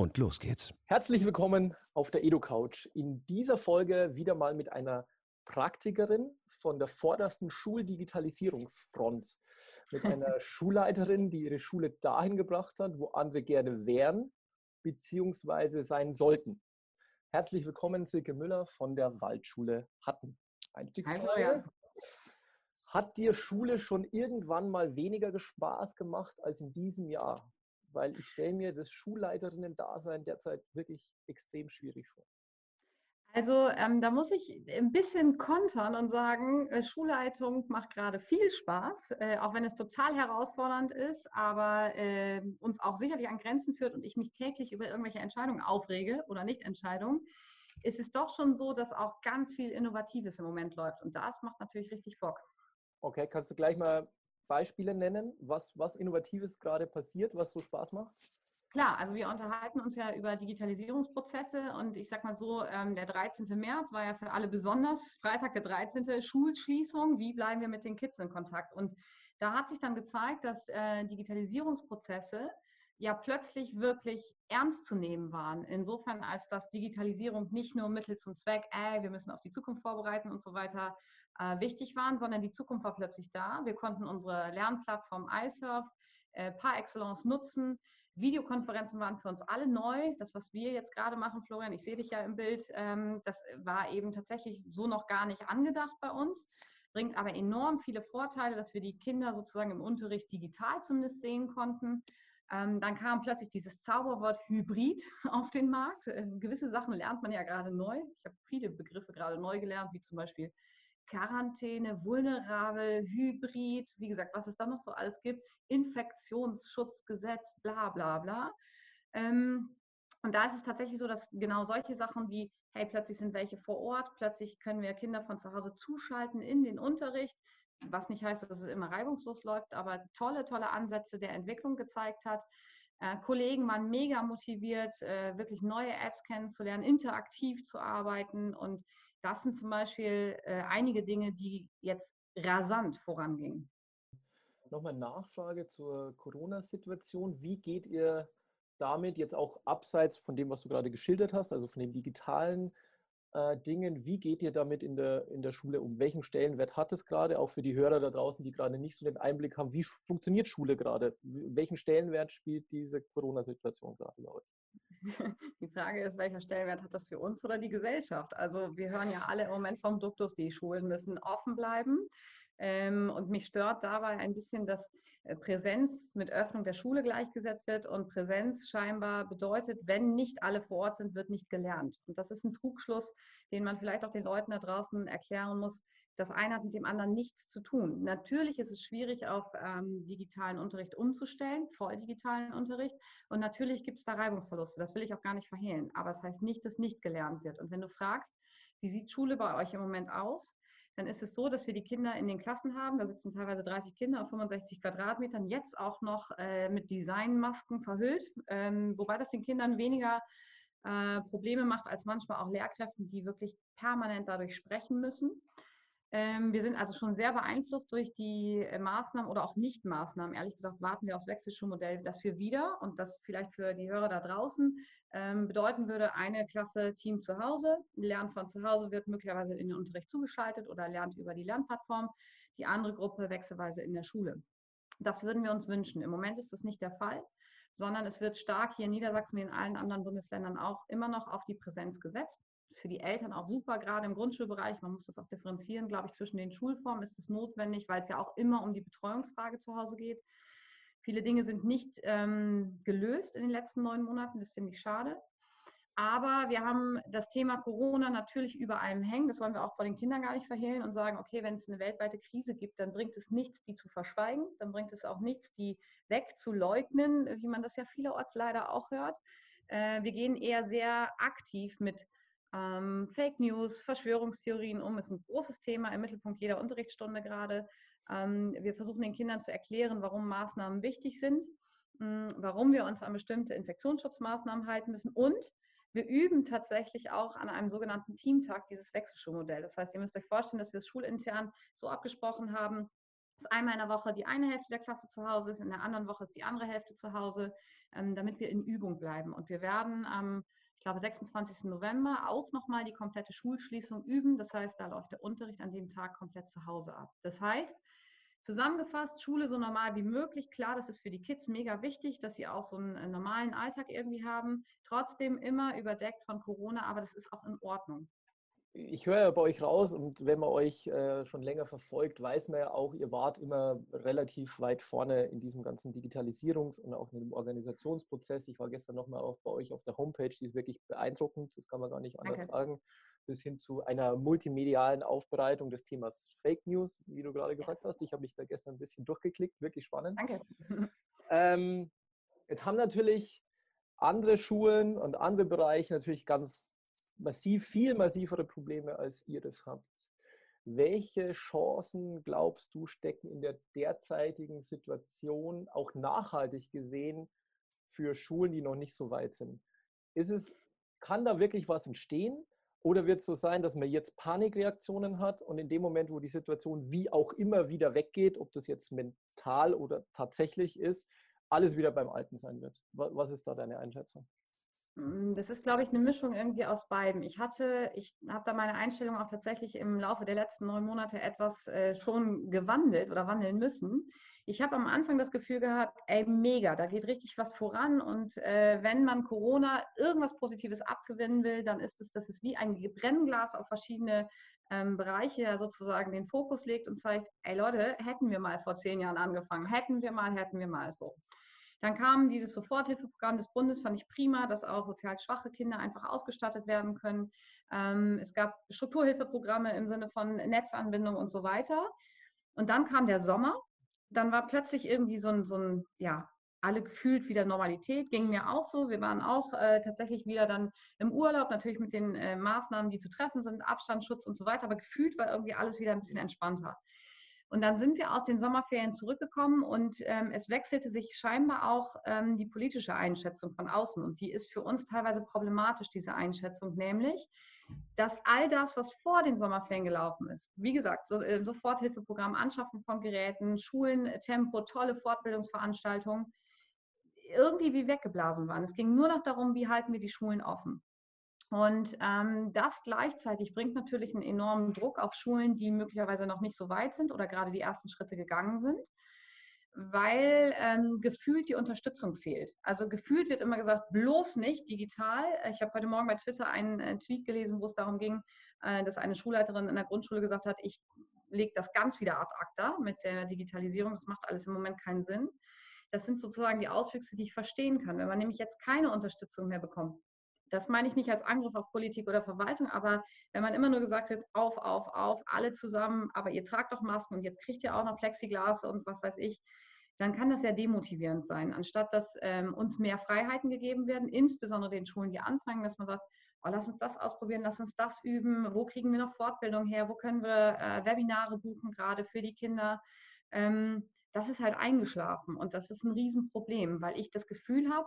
Und los geht's. Herzlich willkommen auf der EduCouch. In dieser Folge wieder mal mit einer Praktikerin von der vordersten Schuldigitalisierungsfront. Mit einer Schulleiterin, die ihre Schule dahin gebracht hat, wo andere gerne wären bzw. sein sollten. Herzlich willkommen, Silke Müller von der Waldschule Hatten. Einstiegsfrage. Ja. Hat dir Schule schon irgendwann mal weniger Spaß gemacht als in diesem Jahr? Weil ich stelle mir das Schulleiterinnen-Dasein derzeit wirklich extrem schwierig vor. Also ähm, da muss ich ein bisschen kontern und sagen, äh, Schulleitung macht gerade viel Spaß, äh, auch wenn es total herausfordernd ist, aber äh, uns auch sicherlich an Grenzen führt und ich mich täglich über irgendwelche Entscheidungen aufrege oder Nicht-Entscheidungen, ist es doch schon so, dass auch ganz viel Innovatives im Moment läuft und das macht natürlich richtig Bock. Okay, kannst du gleich mal Beispiele nennen, was, was Innovatives gerade passiert, was so Spaß macht? Klar, also wir unterhalten uns ja über Digitalisierungsprozesse und ich sag mal so, ähm, der 13. März war ja für alle besonders, Freitag der 13. Schulschließung, wie bleiben wir mit den Kids in Kontakt? Und da hat sich dann gezeigt, dass äh, Digitalisierungsprozesse ja plötzlich wirklich ernst zu nehmen waren. Insofern, als dass Digitalisierung nicht nur Mittel zum Zweck, äh, wir müssen auf die Zukunft vorbereiten und so weiter, äh, wichtig waren, sondern die Zukunft war plötzlich da. Wir konnten unsere Lernplattform iSurf äh, par excellence nutzen. Videokonferenzen waren für uns alle neu. Das, was wir jetzt gerade machen, Florian, ich sehe dich ja im Bild, ähm, das war eben tatsächlich so noch gar nicht angedacht bei uns, bringt aber enorm viele Vorteile, dass wir die Kinder sozusagen im Unterricht digital zumindest sehen konnten. Ähm, dann kam plötzlich dieses Zauberwort Hybrid auf den Markt. Äh, gewisse Sachen lernt man ja gerade neu. Ich habe viele Begriffe gerade neu gelernt, wie zum Beispiel Quarantäne, vulnerabel, Hybrid, wie gesagt, was es da noch so alles gibt, Infektionsschutzgesetz, bla bla bla. Ähm, und da ist es tatsächlich so, dass genau solche Sachen wie, hey, plötzlich sind welche vor Ort, plötzlich können wir Kinder von zu Hause zuschalten in den Unterricht, was nicht heißt, dass es immer reibungslos läuft, aber tolle, tolle Ansätze der Entwicklung gezeigt hat. Äh, Kollegen waren mega motiviert, äh, wirklich neue Apps kennenzulernen, interaktiv zu arbeiten und das sind zum Beispiel äh, einige Dinge, die jetzt rasant vorangingen. Nochmal Nachfrage zur Corona-Situation. Wie geht ihr damit jetzt auch abseits von dem, was du gerade geschildert hast, also von den digitalen äh, Dingen, wie geht ihr damit in der, in der Schule um? Welchen Stellenwert hat es gerade, auch für die Hörer da draußen, die gerade nicht so den Einblick haben, wie funktioniert Schule gerade? Welchen Stellenwert spielt diese Corona-Situation gerade bei euch? Die Frage ist, welcher Stellenwert hat das für uns oder die Gesellschaft? Also wir hören ja alle im Moment vom Duktus, die Schulen müssen offen bleiben. Ähm, und mich stört dabei ein bisschen, dass äh, Präsenz mit Öffnung der Schule gleichgesetzt wird und Präsenz scheinbar bedeutet, wenn nicht alle vor Ort sind, wird nicht gelernt. Und das ist ein Trugschluss, den man vielleicht auch den Leuten da draußen erklären muss. Das eine hat mit dem anderen nichts zu tun. Natürlich ist es schwierig, auf ähm, digitalen Unterricht umzustellen, voll digitalen Unterricht. Und natürlich gibt es da Reibungsverluste. Das will ich auch gar nicht verhehlen. Aber es das heißt nicht, dass nicht gelernt wird. Und wenn du fragst, wie sieht Schule bei euch im Moment aus? Dann ist es so, dass wir die Kinder in den Klassen haben. Da sitzen teilweise 30 Kinder auf 65 Quadratmetern, jetzt auch noch äh, mit Designmasken verhüllt, ähm, wobei das den Kindern weniger äh, Probleme macht als manchmal auch Lehrkräften, die wirklich permanent dadurch sprechen müssen. Ähm, wir sind also schon sehr beeinflusst durch die äh, Maßnahmen oder auch Nicht-Maßnahmen. Ehrlich gesagt warten wir aufs Wechselschulmodell, das wir wieder und das vielleicht für die Hörer da draußen ähm, bedeuten würde, eine Klasse Team zu Hause, Lernen von zu Hause wird möglicherweise in den Unterricht zugeschaltet oder lernt über die Lernplattform, die andere Gruppe wechselweise in der Schule. Das würden wir uns wünschen. Im Moment ist das nicht der Fall, sondern es wird stark hier in Niedersachsen wie in allen anderen Bundesländern auch immer noch auf die Präsenz gesetzt ist für die Eltern auch super, gerade im Grundschulbereich. Man muss das auch differenzieren, glaube ich, zwischen den Schulformen ist es notwendig, weil es ja auch immer um die Betreuungsfrage zu Hause geht. Viele Dinge sind nicht ähm, gelöst in den letzten neun Monaten, das finde ich schade. Aber wir haben das Thema Corona natürlich über allem hängen. Das wollen wir auch vor den Kindern gar nicht verhehlen und sagen, okay, wenn es eine weltweite Krise gibt, dann bringt es nichts, die zu verschweigen. Dann bringt es auch nichts, die wegzuleugnen, wie man das ja vielerorts leider auch hört. äh, wir gehen eher sehr aktiv mit ähm, Fake News, Verschwörungstheorien um. Ist ein großes Thema im Mittelpunkt jeder Unterrichtsstunde gerade. Ähm, wir versuchen den Kindern zu erklären, warum Maßnahmen wichtig sind, mh, hm, warum wir uns an bestimmte Infektionsschutzmaßnahmen halten müssen und wir üben tatsächlich auch an einem sogenannten Teamtag dieses Wechselschulmodell. Das heißt, ihr müsst euch vorstellen, dass wir es schulintern so abgesprochen haben, dass einmal in der Woche die eine Hälfte der Klasse zu Hause ist, in der anderen Woche ist die andere Hälfte zu Hause, ähm, damit wir in Übung bleiben. Und wir werden am, ich glaube, 26. November auch nochmal die komplette Schulschließung üben. Das heißt, da läuft der Unterricht an dem Tag komplett zu Hause ab. Das heißt, Zusammengefasst, Schule so normal wie möglich. Klar, das ist für die Kids mega wichtig, dass sie auch so einen äh, normalen Alltag irgendwie haben. Trotzdem immer überdeckt von Corona, aber das ist auch in Ordnung ich höre ja bei euch raus und wenn man euch äh, schon länger verfolgt, weiß man ja auch, ihr wart immer relativ weit vorne in diesem ganzen Digitalisierungs- und auch in dem Organisationsprozess. Ich war gestern nochmal auch bei euch auf der Homepage, die ist wirklich beeindruckend, das kann man gar nicht anders okay. sagen, bis hin zu einer multimedialen Aufbereitung des Themas Fake News, wie du gerade gesagt hast. Ich habe mich da gestern ein bisschen durchgeklickt, wirklich spannend. Danke. Ähm, jetzt haben natürlich andere Schulen und andere Bereiche natürlich ganz massiv, viel massivere Probleme, als ihr das habt. Welche Chancen, glaubst du, stecken in der derzeitigen Situation auch nachhaltig gesehen für Schulen, die noch nicht so weit sind? Ist es, kann da wirklich was entstehen? Oder wird es so sein, dass man jetzt Panikreaktionen hat und in dem Moment, wo die Situation wie auch immer wieder weggeht, ob das jetzt mental oder tatsächlich ist, alles wieder beim Alten sein wird? Was ist da deine Einschätzung? Mm, das ist, glaube ich, eine Mischung irgendwie aus beiden. Ich hatte, ich habe da meine Einstellung auch tatsächlich im Laufe der letzten neun Monate etwas äh, schon gewandelt oder wandeln müssen. Ich habe am Anfang das Gefühl gehabt, ey, mega, da geht richtig was voran. Und äh, wenn man Corona irgendwas Positives abgewinnen will, dann ist es, dass es wie ein Brennglas auf verschiedene ähm, Bereiche sozusagen den Fokus legt und zeigt, ey Leute, hätten wir mal vor zehn Jahren angefangen, hätten wir mal, hätten wir mal so. Dann kam dieses Soforthilfeprogramm des Bundes, fand ich prima, dass auch sozial schwache Kinder einfach ausgestattet werden können. Ähm, es gab Strukturhilfeprogramme im Sinne von Netzanbindung und so weiter. Und dann kam der Sommer. Dann war plötzlich irgendwie so ein, so ein ja, alle gefühlt wieder Normalität, ging mir auch so. Wir waren auch äh, tatsächlich wieder dann im Urlaub, natürlich mit den äh, Maßnahmen, die zu treffen sind, Abstandsschutz und so weiter, aber gefühlt war irgendwie alles wieder ein bisschen entspannter. Und dann sind wir aus den Sommerferien zurückgekommen und ähm, es wechselte sich scheinbar auch ähm, die politische Einschätzung von außen. Und die ist für uns teilweise problematisch, diese Einschätzung, nämlich, dass all das, was vor den Sommerferien gelaufen ist, wie gesagt, so, äh, Soforthilfeprogramm, Anschaffen von Geräten, Schulen, Tempo, tolle Fortbildungsveranstaltungen, irgendwie wie weggeblasen waren. Es ging nur noch darum, wie halten wir die Schulen offen. Und ähm, das gleichzeitig bringt natürlich einen enormen Druck auf Schulen, die möglicherweise noch nicht so weit sind oder gerade die ersten Schritte gegangen sind, weil ähm, gefühlt die Unterstützung fehlt. Also gefühlt wird immer gesagt, bloß nicht digital. Ich habe heute Morgen bei Twitter einen äh, Tweet gelesen, wo es darum ging, äh, dass eine Schulleiterin in der Grundschule gesagt hat, ich lege das ganz wieder ad acta mit der Digitalisierung. Das macht alles im Moment keinen Sinn. Das sind sozusagen die Auswüchse, die ich verstehen kann. Wenn man nämlich jetzt keine Unterstützung mehr bekommt, das meine ich nicht als Angriff auf Politik oder Verwaltung, aber wenn man immer nur gesagt wird, auf, auf, auf, alle zusammen, aber ihr tragt doch Masken und jetzt kriegt ihr auch noch Plexiglas und was weiß ich, dann kann das ja demotivierend sein, anstatt dass ähm, uns mehr Freiheiten gegeben werden, insbesondere den Schulen, die anfangen, dass man sagt, oh, lass uns das ausprobieren, lass uns das üben, wo kriegen wir noch Fortbildung her, wo können wir äh, Webinare buchen, gerade für die Kinder. Ähm, das ist halt eingeschlafen und das ist ein Riesenproblem, weil ich das Gefühl habe,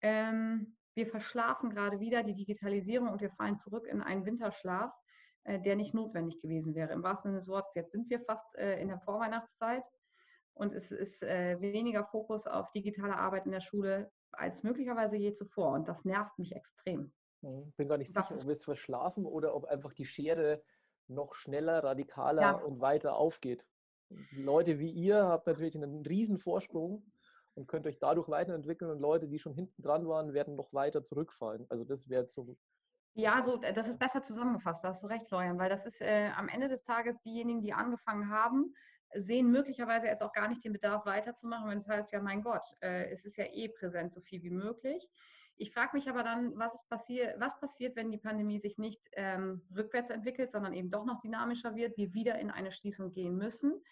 ähm, wir verschlafen gerade wieder die Digitalisierung und wir fallen zurück in einen Winterschlaf, äh, der nicht notwendig gewesen wäre. Im wahrsten Sinne des Wortes, jetzt sind wir fast äh, in der Vorweihnachtszeit und es ist äh, weniger Fokus auf digitale Arbeit in der Schule als möglicherweise je zuvor und das nervt mich extrem. Ich hm, bin gar nicht sicher, ob wir es verschlafen oder ob einfach die Schere noch schneller, radikaler ja. und weiter aufgeht. Leute wie ihr habt natürlich einen riesen Vorsprung und könnt euch dadurch weiterentwickeln und Leute, die schon hinten dran waren, werden noch weiter zurückfallen. Also das wäre so. Ja, so, das ist besser zusammengefasst, da hast du recht, Florian, weil das ist äh, am Ende des Tages diejenigen, die angefangen haben, sehen möglicherweise jetzt auch gar nicht den Bedarf weiterzumachen, wenn es heißt, ja mein Gott, äh, es ist ja eh präsent, so viel wie möglich. Ich frage mich aber dann, was, passier was passiert, wenn die Pandemie sich nicht ähm, rückwärts entwickelt, sondern eben doch noch dynamischer wird, wir wieder in eine Schließung gehen müssen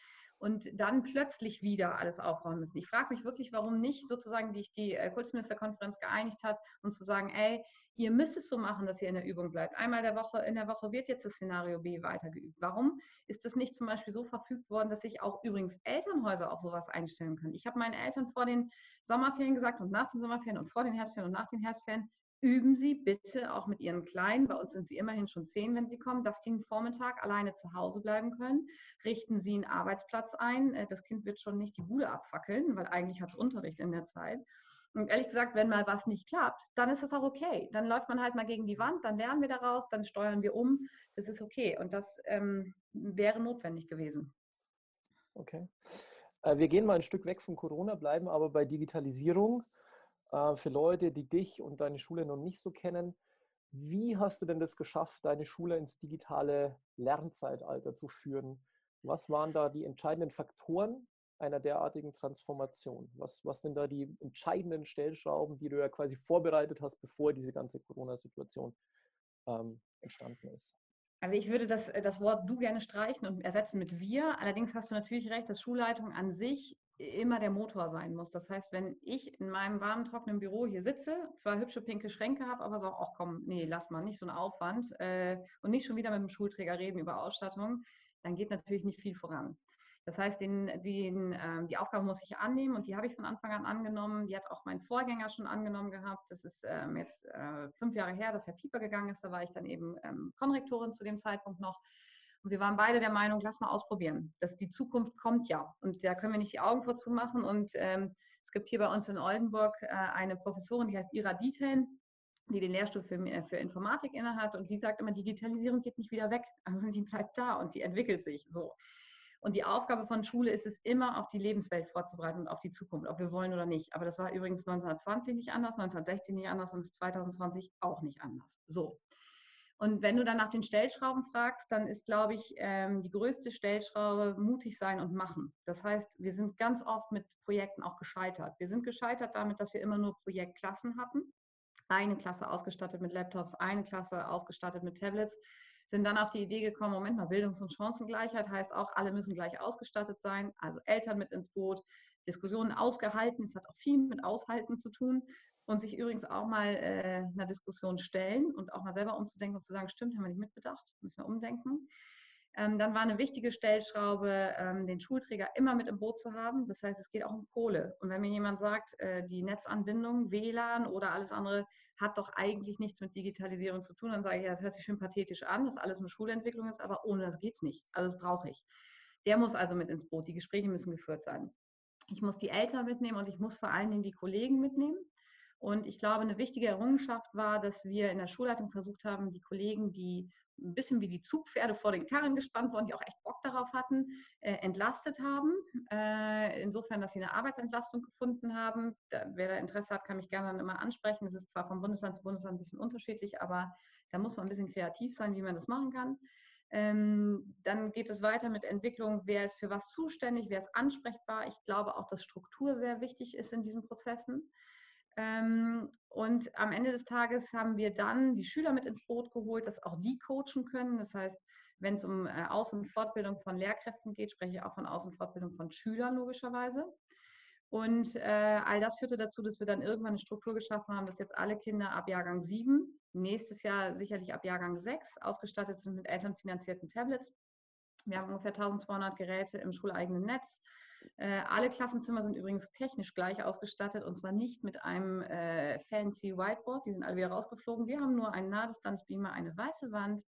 und dann plötzlich wieder alles aufräumen müssen. Ich frage mich wirklich, warum nicht sozusagen die, die äh, Kultusministerkonferenz geeinigt hat, um zu sagen, ey, ihr müsst es so machen, dass ihr in der Übung bleibt. Einmal der Woche, in der Woche wird jetzt das Szenario B weitergeübt. Warum ist das nicht zum Beispiel so verfügt worden, dass sich auch übrigens Elternhäuser auf sowas einstellen können? Ich habe meinen Eltern vor den Sommerferien gesagt und nach den Sommerferien und vor den Herbstferien und nach den Herbstferien, üben Sie bitte auch mit Ihren Kleinen, bei uns sind sie immerhin schon zehn, wenn sie kommen, dass sie einen Vormittag alleine zu Hause bleiben können. Richten Sie einen Arbeitsplatz ein. Äh, das Kind wird schon nicht die Bude abfackeln, weil eigentlich hat es Unterricht in der Zeit. Und ehrlich gesagt, wenn mal was nicht klappt, dann ist das auch okay. Dann läuft man halt mal gegen die Wand, dann lernen wir daraus, dann steuern wir um. Das ist okay. Und das ähm, wäre notwendig gewesen. Okay. Äh, wir gehen mal ein Stück weg von Corona, bleiben aber bei Digitalisierung. Äh, für Leute, die dich und deine Schule noch nicht so kennen, wie hast du denn das geschafft, deine Schule ins digitale Lernzeitalter zu führen? Was waren da die entscheidenden Faktoren einer derartigen Transformation? Was, was sind da die entscheidenden Stellschrauben, die du ja quasi vorbereitet hast, bevor diese ganze Corona-Situation ähm, entstanden ist? Also ich würde das, das Wort du gerne streichen und ersetzen mit wir. Allerdings hast du natürlich recht, dass Schulleitung an sich immer der Motor sein muss. Das heißt, wenn ich in meinem warmen, trockenen Büro hier sitze, zwar hübsche pinke Schränke habe, aber so, ach komm, nee, lass mal, nicht so einen Aufwand äh, und nicht schon wieder mit dem Schulträger reden über Ausstattung, dann geht natürlich nicht viel voran. Das heißt, den, den, äh, die Aufgabe muss ich annehmen und die habe ich von Anfang an angenommen. Die hat auch mein Vorgänger schon angenommen gehabt. Das ist ähm, jetzt äh, fünf Jahre her, dass Herr Pieper gegangen ist. Da war ich dann eben ähm, Konrektorin zu dem Zeitpunkt noch. Und wir waren beide der Meinung, lass mal ausprobieren. Das, die Zukunft kommt ja. Und da können wir nicht die Augen vorzu machen. Und ähm, es gibt hier bei uns in Oldenburg äh, eine Professorin, die heißt Ira Diethelm, die den Lehrstuhl für, äh, für Informatik innehat. Und die sagt immer, Digitalisierung geht nicht wieder weg. Also die bleibt da und die entwickelt sich so. Und die Aufgabe von Schule ist es immer, auf die Lebenswelt vorzubereiten und auf die Zukunft, ob wir wollen oder nicht. Aber das war übrigens 1920 nicht anders, 1960 nicht anders und ist 2020 auch nicht anders. So. Und wenn du dann nach den Stellschrauben fragst, dann ist, glaube ich, ähm, die größte Stellschraube mutig sein und machen. Das heißt, wir sind ganz oft mit Projekten auch gescheitert. Wir sind gescheitert damit, dass wir immer nur Projektklassen hatten. Eine Klasse ausgestattet mit Laptops, eine Klasse ausgestattet mit Tablets sind dann auf die Idee gekommen, Moment mal, Bildungs- und Chancengleichheit heißt auch, alle müssen gleich ausgestattet sein, also Eltern mit ins Boot, Diskussionen ausgehalten, es hat auch viel mit Aushalten zu tun und sich übrigens auch mal äh, einer Diskussion stellen und auch mal selber umzudenken und zu sagen, stimmt, haben wir nicht mitbedacht, müssen wir umdenken. Ähm, dann war eine wichtige Stellschraube, ähm, den Schulträger immer mit im Boot zu haben. Das heißt, es geht auch um Kohle. Und wenn mir jemand sagt, äh, die Netzanbindung, WLAN oder alles andere hat doch eigentlich nichts mit Digitalisierung zu tun, dann sage ich, ja, das hört sich schön pathetisch an, dass alles eine Schulentwicklung ist, aber ohne das geht es nicht. Also das brauche ich. Der muss also mit ins Boot. Die Gespräche müssen geführt sein. Ich muss die Eltern mitnehmen und ich muss vor allen Dingen die Kollegen mitnehmen. Und ich glaube, eine wichtige Errungenschaft war, dass wir in der Schulleitung versucht haben, die Kollegen, die ein bisschen wie die Zugpferde vor den Karren gespannt wurden, die auch echt Bock darauf hatten, äh, entlastet haben. Äh, insofern, dass sie eine Arbeitsentlastung gefunden haben. Da, wer da Interesse hat, kann mich gerne dann immer ansprechen. Das ist zwar von Bundesland zu Bundesland ein bisschen unterschiedlich, aber da muss man ein bisschen kreativ sein, wie man das machen kann. Ähm, dann geht es weiter mit Entwicklung, wer ist für was zuständig, wer ist ansprechbar. Ich glaube auch, dass Struktur sehr wichtig ist in diesen Prozessen. Ähm, und am Ende des Tages haben wir dann die Schüler mit ins Boot geholt, dass auch die coachen können. Das heißt, wenn es um äh, Aus- und Fortbildung von Lehrkräften geht, spreche ich auch von Aus- und Fortbildung von Schülern logischerweise. Und äh, all das führte dazu, dass wir dann irgendwann eine Struktur geschaffen haben, dass jetzt alle Kinder ab Jahrgang 7, nächstes Jahr sicherlich ab Jahrgang 6, ausgestattet sind mit elternfinanzierten Tablets. Wir haben ungefähr 1200 Geräte im schuleigenen Netz. Äh, alle Klassenzimmer sind übrigens technisch gleich ausgestattet und zwar nicht mit einem äh, fancy Whiteboard, die sind alle wieder rausgeflogen. Wir haben nur einen Nahdistanzbeamer, eine weiße Wand,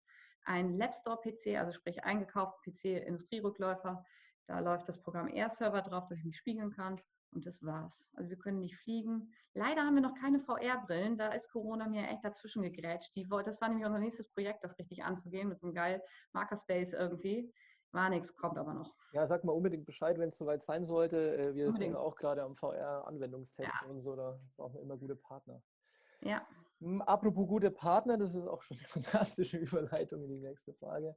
einen Labstore-PC, also sprich eingekauften PC, Industrierückläufer. Da läuft das Programm Air-Server drauf, dass ich mich spiegeln kann. Und das war's. Also wir können nicht fliegen. Leider haben wir noch keine VR-Brillen. Da ist Corona mir echt dazwischen gegrätscht. Die, das war nämlich unser nächstes Projekt, das richtig anzugehen, mit so einem geil Markerspace irgendwie. War nichts, kommt aber noch. Ja, sag mal unbedingt Bescheid, wenn es soweit sein sollte. Äh, wir unbedingt. sind auch gerade am VR-Anwendungstesten ja. und so, da brauchen wir immer gute Partner. Ja. Hm, apropos gute Partner, das ist auch schon eine fantastische Überleitung in die nächste Frage.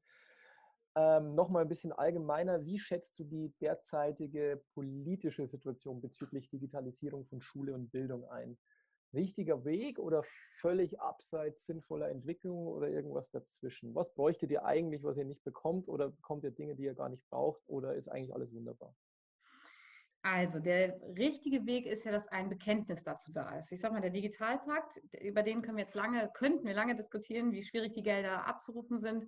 Ähm, Nochmal ein bisschen allgemeiner, wie schätzt du die derzeitige politische Situation bezüglich Digitalisierung von Schule und Bildung ein? Richtiger Weg oder völlig abseits sinnvoller Entwicklung oder irgendwas dazwischen? Was bräuchtet ihr eigentlich, was ihr nicht bekommt oder bekommt ihr Dinge, die ihr gar nicht braucht oder ist eigentlich alles wunderbar? Also der richtige Weg ist ja, dass ein Bekenntnis dazu da ist. Ich sage mal, der Digitalpakt, über den können wir jetzt lange, könnten wir lange diskutieren, wie schwierig die Gelder abzurufen sind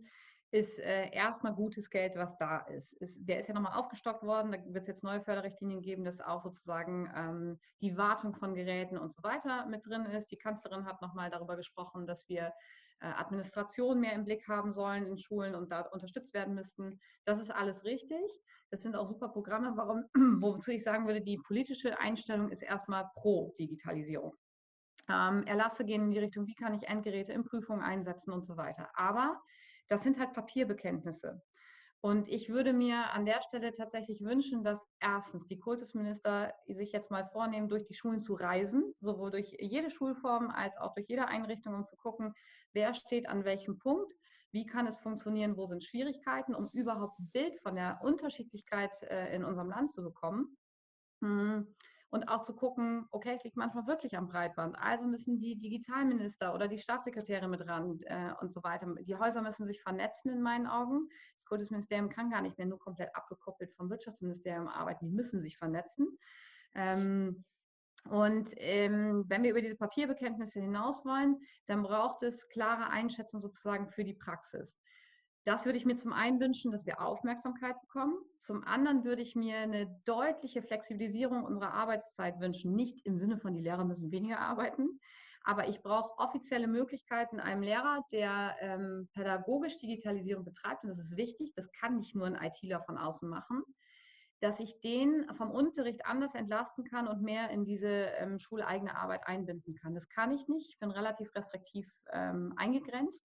ist äh, erstmal gutes Geld, was da ist. ist der ist ja nochmal aufgestockt worden, da wird es jetzt neue Förderrichtlinien geben, dass auch sozusagen ähm, die Wartung von Geräten und so weiter mit drin ist. Die Kanzlerin hat nochmal darüber gesprochen, dass wir äh, Administration mehr im Blick haben sollen in Schulen und da unterstützt werden müssten. Das ist alles richtig. Das sind auch super Programme, warum, wozu ich sagen würde, die politische Einstellung ist erstmal pro Digitalisierung. Ähm, Erlasse gehen in die Richtung, wie kann ich Endgeräte in Prüfungen einsetzen und so weiter. Aber das sind halt Papierbekenntnisse. Und ich würde mir an der Stelle tatsächlich wünschen, dass erstens die Kultusminister sich jetzt mal vornehmen, durch die Schulen zu reisen, sowohl durch jede Schulform als auch durch jede Einrichtung, um zu gucken, wer steht an welchem Punkt, wie kann es funktionieren, wo sind Schwierigkeiten, um überhaupt ein Bild von der Unterschiedlichkeit äh, in unserem Land zu bekommen. Und auch zu gucken, okay, es liegt manchmal wirklich am Breitband. Also müssen die Digitalminister oder die Staatssekretäre mit ran äh, und so weiter. Die Häuser müssen sich vernetzen in meinen Augen. Das Kultusministerium kann gar nicht mehr nur komplett abgekoppelt vom Wirtschaftsministerium arbeiten. Die müssen sich vernetzen. Ähm, und ähm, wenn wir über diese Papierbekenntnisse hinaus wollen, dann braucht es klare Einschätzung sozusagen für die Praxis. Das würde ich mir zum einen wünschen, dass wir Aufmerksamkeit bekommen. Zum anderen würde ich mir eine deutliche Flexibilisierung unserer Arbeitszeit wünschen. Nicht im Sinne von, die Lehrer müssen weniger arbeiten, aber ich brauche offizielle Möglichkeiten einem Lehrer, der ähm, pädagogisch Digitalisierung betreibt, und das ist wichtig, das kann nicht nur ein ITler von außen machen, dass ich den vom Unterricht anders entlasten kann und mehr in diese ähm, schuleigene Arbeit einbinden kann. Das kann ich nicht. Ich bin relativ restriktiv ähm, eingegrenzt.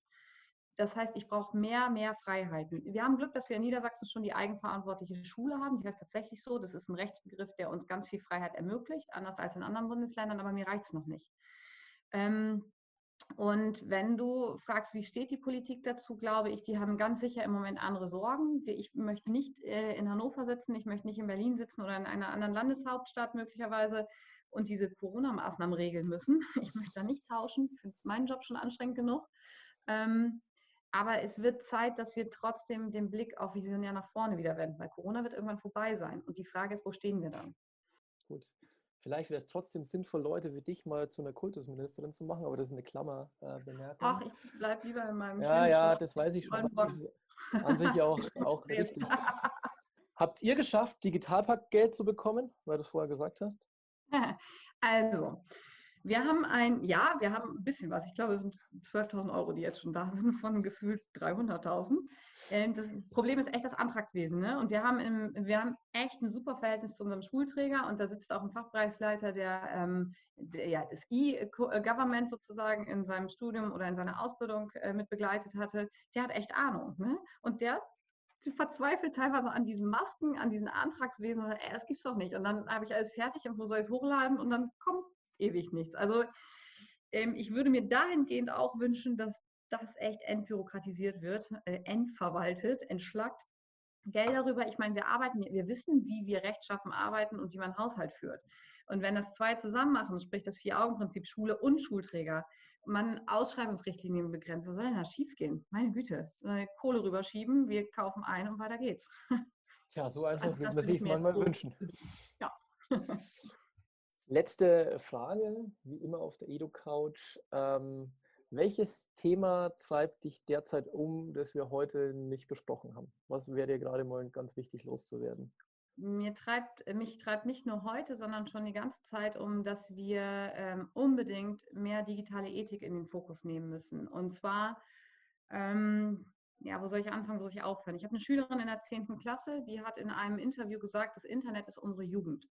Das heißt, ich brauche mehr, mehr Freiheiten. Wir haben Glück, dass wir in Niedersachsen schon die eigenverantwortliche Schule haben. Die heißt tatsächlich so. Das ist ein Rechtsbegriff, der uns ganz viel Freiheit ermöglicht, anders als in anderen Bundesländern, aber mir reicht es noch nicht. Ähm, und wenn du fragst, wie steht die Politik dazu, glaube ich, die haben ganz sicher im Moment andere Sorgen. Ich möchte nicht äh, in Hannover sitzen, ich möchte nicht in Berlin sitzen oder in einer anderen Landeshauptstadt möglicherweise und diese Corona-Maßnahmen regeln müssen. Ich möchte da nicht tauschen. Finde meinen Job schon anstrengend genug. Ähm, aber es wird Zeit, dass wir trotzdem den Blick auf Visionär nach vorne wieder wenden, weil Corona wird irgendwann vorbei sein. Und die Frage ist, wo stehen wir dann? Gut. Vielleicht wäre es trotzdem sinnvoll, Leute wie dich mal zu einer Kultusministerin zu machen, aber das ist eine Klammerbemerkung. Ach, ich bleibe lieber in meinem Ja, ja, das weiß ich schon. Das ist an sich auch, auch richtig. Habt ihr geschafft, Digitalpakt-Geld zu bekommen, weil du es vorher gesagt hast? Also, wir haben ein, ja, wir haben ein bisschen was. Ich glaube, es sind 12.000 Euro, die jetzt schon da sind, von gefühlt 300.000. Ähm, das Problem ist echt das Antragswesen. Ne? Und wir haben, im, wir haben echt ein super Verhältnis zu unserem Schulträger. Und da sitzt auch ein Fachbereichsleiter, der, ähm, der ja, das E-Government sozusagen in seinem Studium oder in seiner Ausbildung äh, mit begleitet hatte. Der hat echt Ahnung. Ne? Und der verzweifelt teilweise an diesen Masken, an diesen Antragswesen. Und, ey, das gibt's doch nicht. Und dann habe ich alles fertig und wo soll ich es hochladen? Und dann kommt ewig nichts. Also ähm, ich würde mir dahingehend auch wünschen, dass das echt entbürokratisiert wird, äh, entverwaltet, entschlackt. Geld darüber, ich meine, wir arbeiten, wir wissen, wie wir rechtschaffen arbeiten und wie man Haushalt führt. Und wenn das zwei zusammen machen, sprich das Vier-Augen-Prinzip Schule und Schulträger, man Ausschreibungsrichtlinien begrenzt, was soll denn da schiefgehen? Meine Güte, Kohle rüberschieben, wir kaufen ein und weiter geht's. Ja, so einfach also, würde man sich manchmal wünschen. Ja. Letzte Frage, wie immer auf der Edu-Couch. Ähm, welches Thema treibt dich derzeit um, das wir heute nicht besprochen haben? Was wäre dir gerade mal ganz wichtig loszuwerden? Mir treibt, mich treibt nicht nur heute, sondern schon die ganze Zeit um, dass wir ähm, unbedingt mehr digitale Ethik in den Fokus nehmen müssen. Und zwar, ähm, ja, wo soll ich anfangen, wo soll ich aufhören? Ich habe eine Schülerin in der 10. Klasse, die hat in einem Interview gesagt, das Internet ist unsere Jugend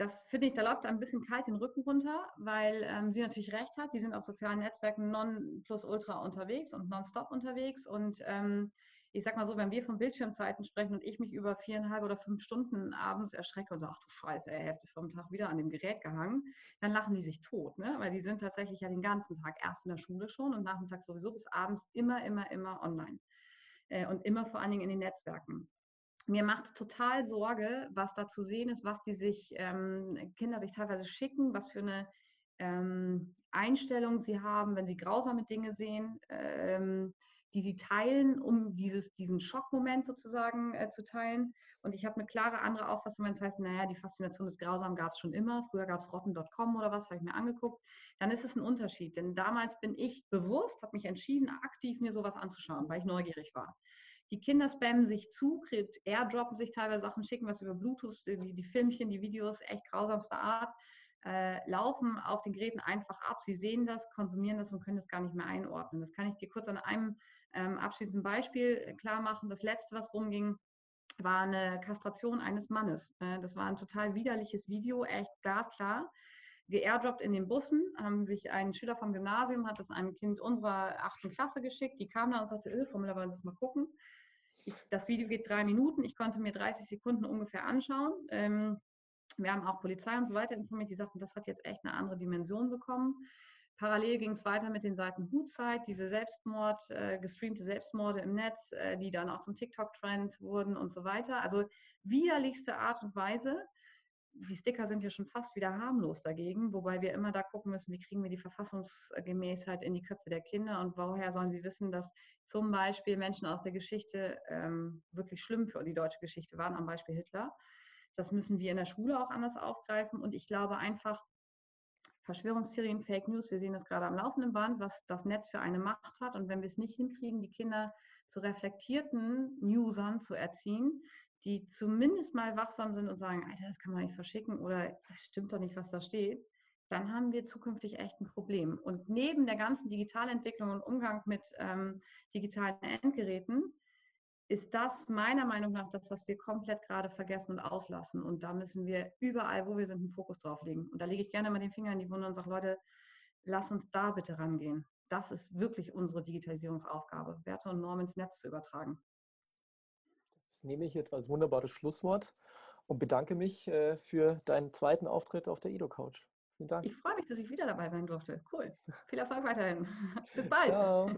das finde ich, da läuft ein bisschen kalt den Rücken runter, weil ähm, sie natürlich recht hat. Die sind auf sozialen Netzwerken non plus ultra unterwegs und nonstop unterwegs. Und ähm, ich sag mal so, wenn wir von Bildschirmzeiten sprechen und ich mich über viereinhalb oder fünf Stunden abends erschrecke und sage, ach du Scheiße, er Hälfte vom Tag wieder an dem Gerät gehangen, dann lachen die sich tot, ne? Weil die sind tatsächlich ja den ganzen Tag erst in der Schule schon und nachmittags sowieso bis abends immer, immer, immer online. Äh, und immer vor allen Dingen in den Netzwerken mir macht es total Sorge, was da zu sehen ist, was die sich, ähm, Kinder sich teilweise schicken, was für eine ähm, Einstellung sie haben, wenn sie grausame Dinge sehen, ähm, die sie teilen, um dieses, diesen Schockmoment sozusagen äh, zu teilen. Und ich habe eine klare andere Auffassung, wenn es heißt, naja, die Faszination des Grausamen gab es schon immer. Früher gab es rotten.com oder was, habe ich mir angeguckt. Dann ist es ein Unterschied. Denn damals bin ich bewusst, habe mich entschieden, aktiv mir sowas anzuschauen, weil ich neugierig war. Die Kinder spammen sich zu, airdroppen sich teilweise Sachen, schicken was über Bluetooth, die, die Filmchen, die Videos, echt grausamster Art äh, laufen auf den Geräten einfach ab. Sie sehen das, konsumieren das und können das gar nicht mehr einordnen. Das kann ich dir kurz an einem ähm, abschließenden Beispiel äh, klar machen. Das letzte, was rumging, war eine Kastration eines Mannes. Äh, das war ein total widerliches Video, echt glasklar. Geairdroppt in den Bussen, haben sich ein Schüler vom Gymnasium, hat das einem Kind unserer achten Klasse geschickt. Die kam da und sagte, äh, Formel, wollen Sie das mal gucken? Ich, das Video geht drei Minuten. Ich konnte mir 30 Sekunden ungefähr anschauen. Ähm, wir haben auch Polizei und so weiter informiert, die sagten, das hat jetzt echt eine andere Dimension bekommen. Parallel ging es weiter mit den Seiten Hutzeit, diese Selbstmord, äh, gestreamte Selbstmorde im Netz, äh, die dann auch zum TikTok-Trend wurden und so weiter. Also widerlichste Art und Weise. Die Sticker sind ja schon fast wieder harmlos dagegen, wobei wir immer da gucken müssen, wie kriegen wir die Verfassungsgemäßheit in die Köpfe der Kinder und woher sollen sie wissen, dass zum Beispiel Menschen aus der Geschichte ähm, wirklich schlimm für die deutsche Geschichte waren, am Beispiel Hitler. Das müssen wir in der Schule auch anders aufgreifen. Und ich glaube einfach, Verschwörungstheorien, Fake News, wir sehen das gerade am laufenden Band, was das Netz für eine Macht hat. Und wenn wir es nicht hinkriegen, die Kinder zu reflektierten Newsern zu erziehen, die zumindest mal wachsam sind und sagen, Alter, das kann man nicht verschicken oder das stimmt doch nicht, was da steht, dann haben wir zukünftig echt ein Problem. Und neben der ganzen Digitalentwicklung und Umgang mit ähm, digitalen Endgeräten ist das meiner Meinung nach das, was wir komplett gerade vergessen und auslassen. Und da müssen wir überall, wo wir sind, einen Fokus drauf legen. Und da lege ich gerne mal den Finger in die Wunde und sage, Leute, lass uns da bitte rangehen. Das ist wirklich unsere Digitalisierungsaufgabe, Werte und Normen ins Netz zu übertragen. Das nehme ich jetzt als wunderbares Schlusswort und bedanke mich äh, für deinen zweiten Auftritt auf der Edo-Couch. Vielen Dank. Ich freue mich, dass ich wieder dabei sein durfte. Cool. Viel Erfolg weiterhin. Bis bald. Ciao.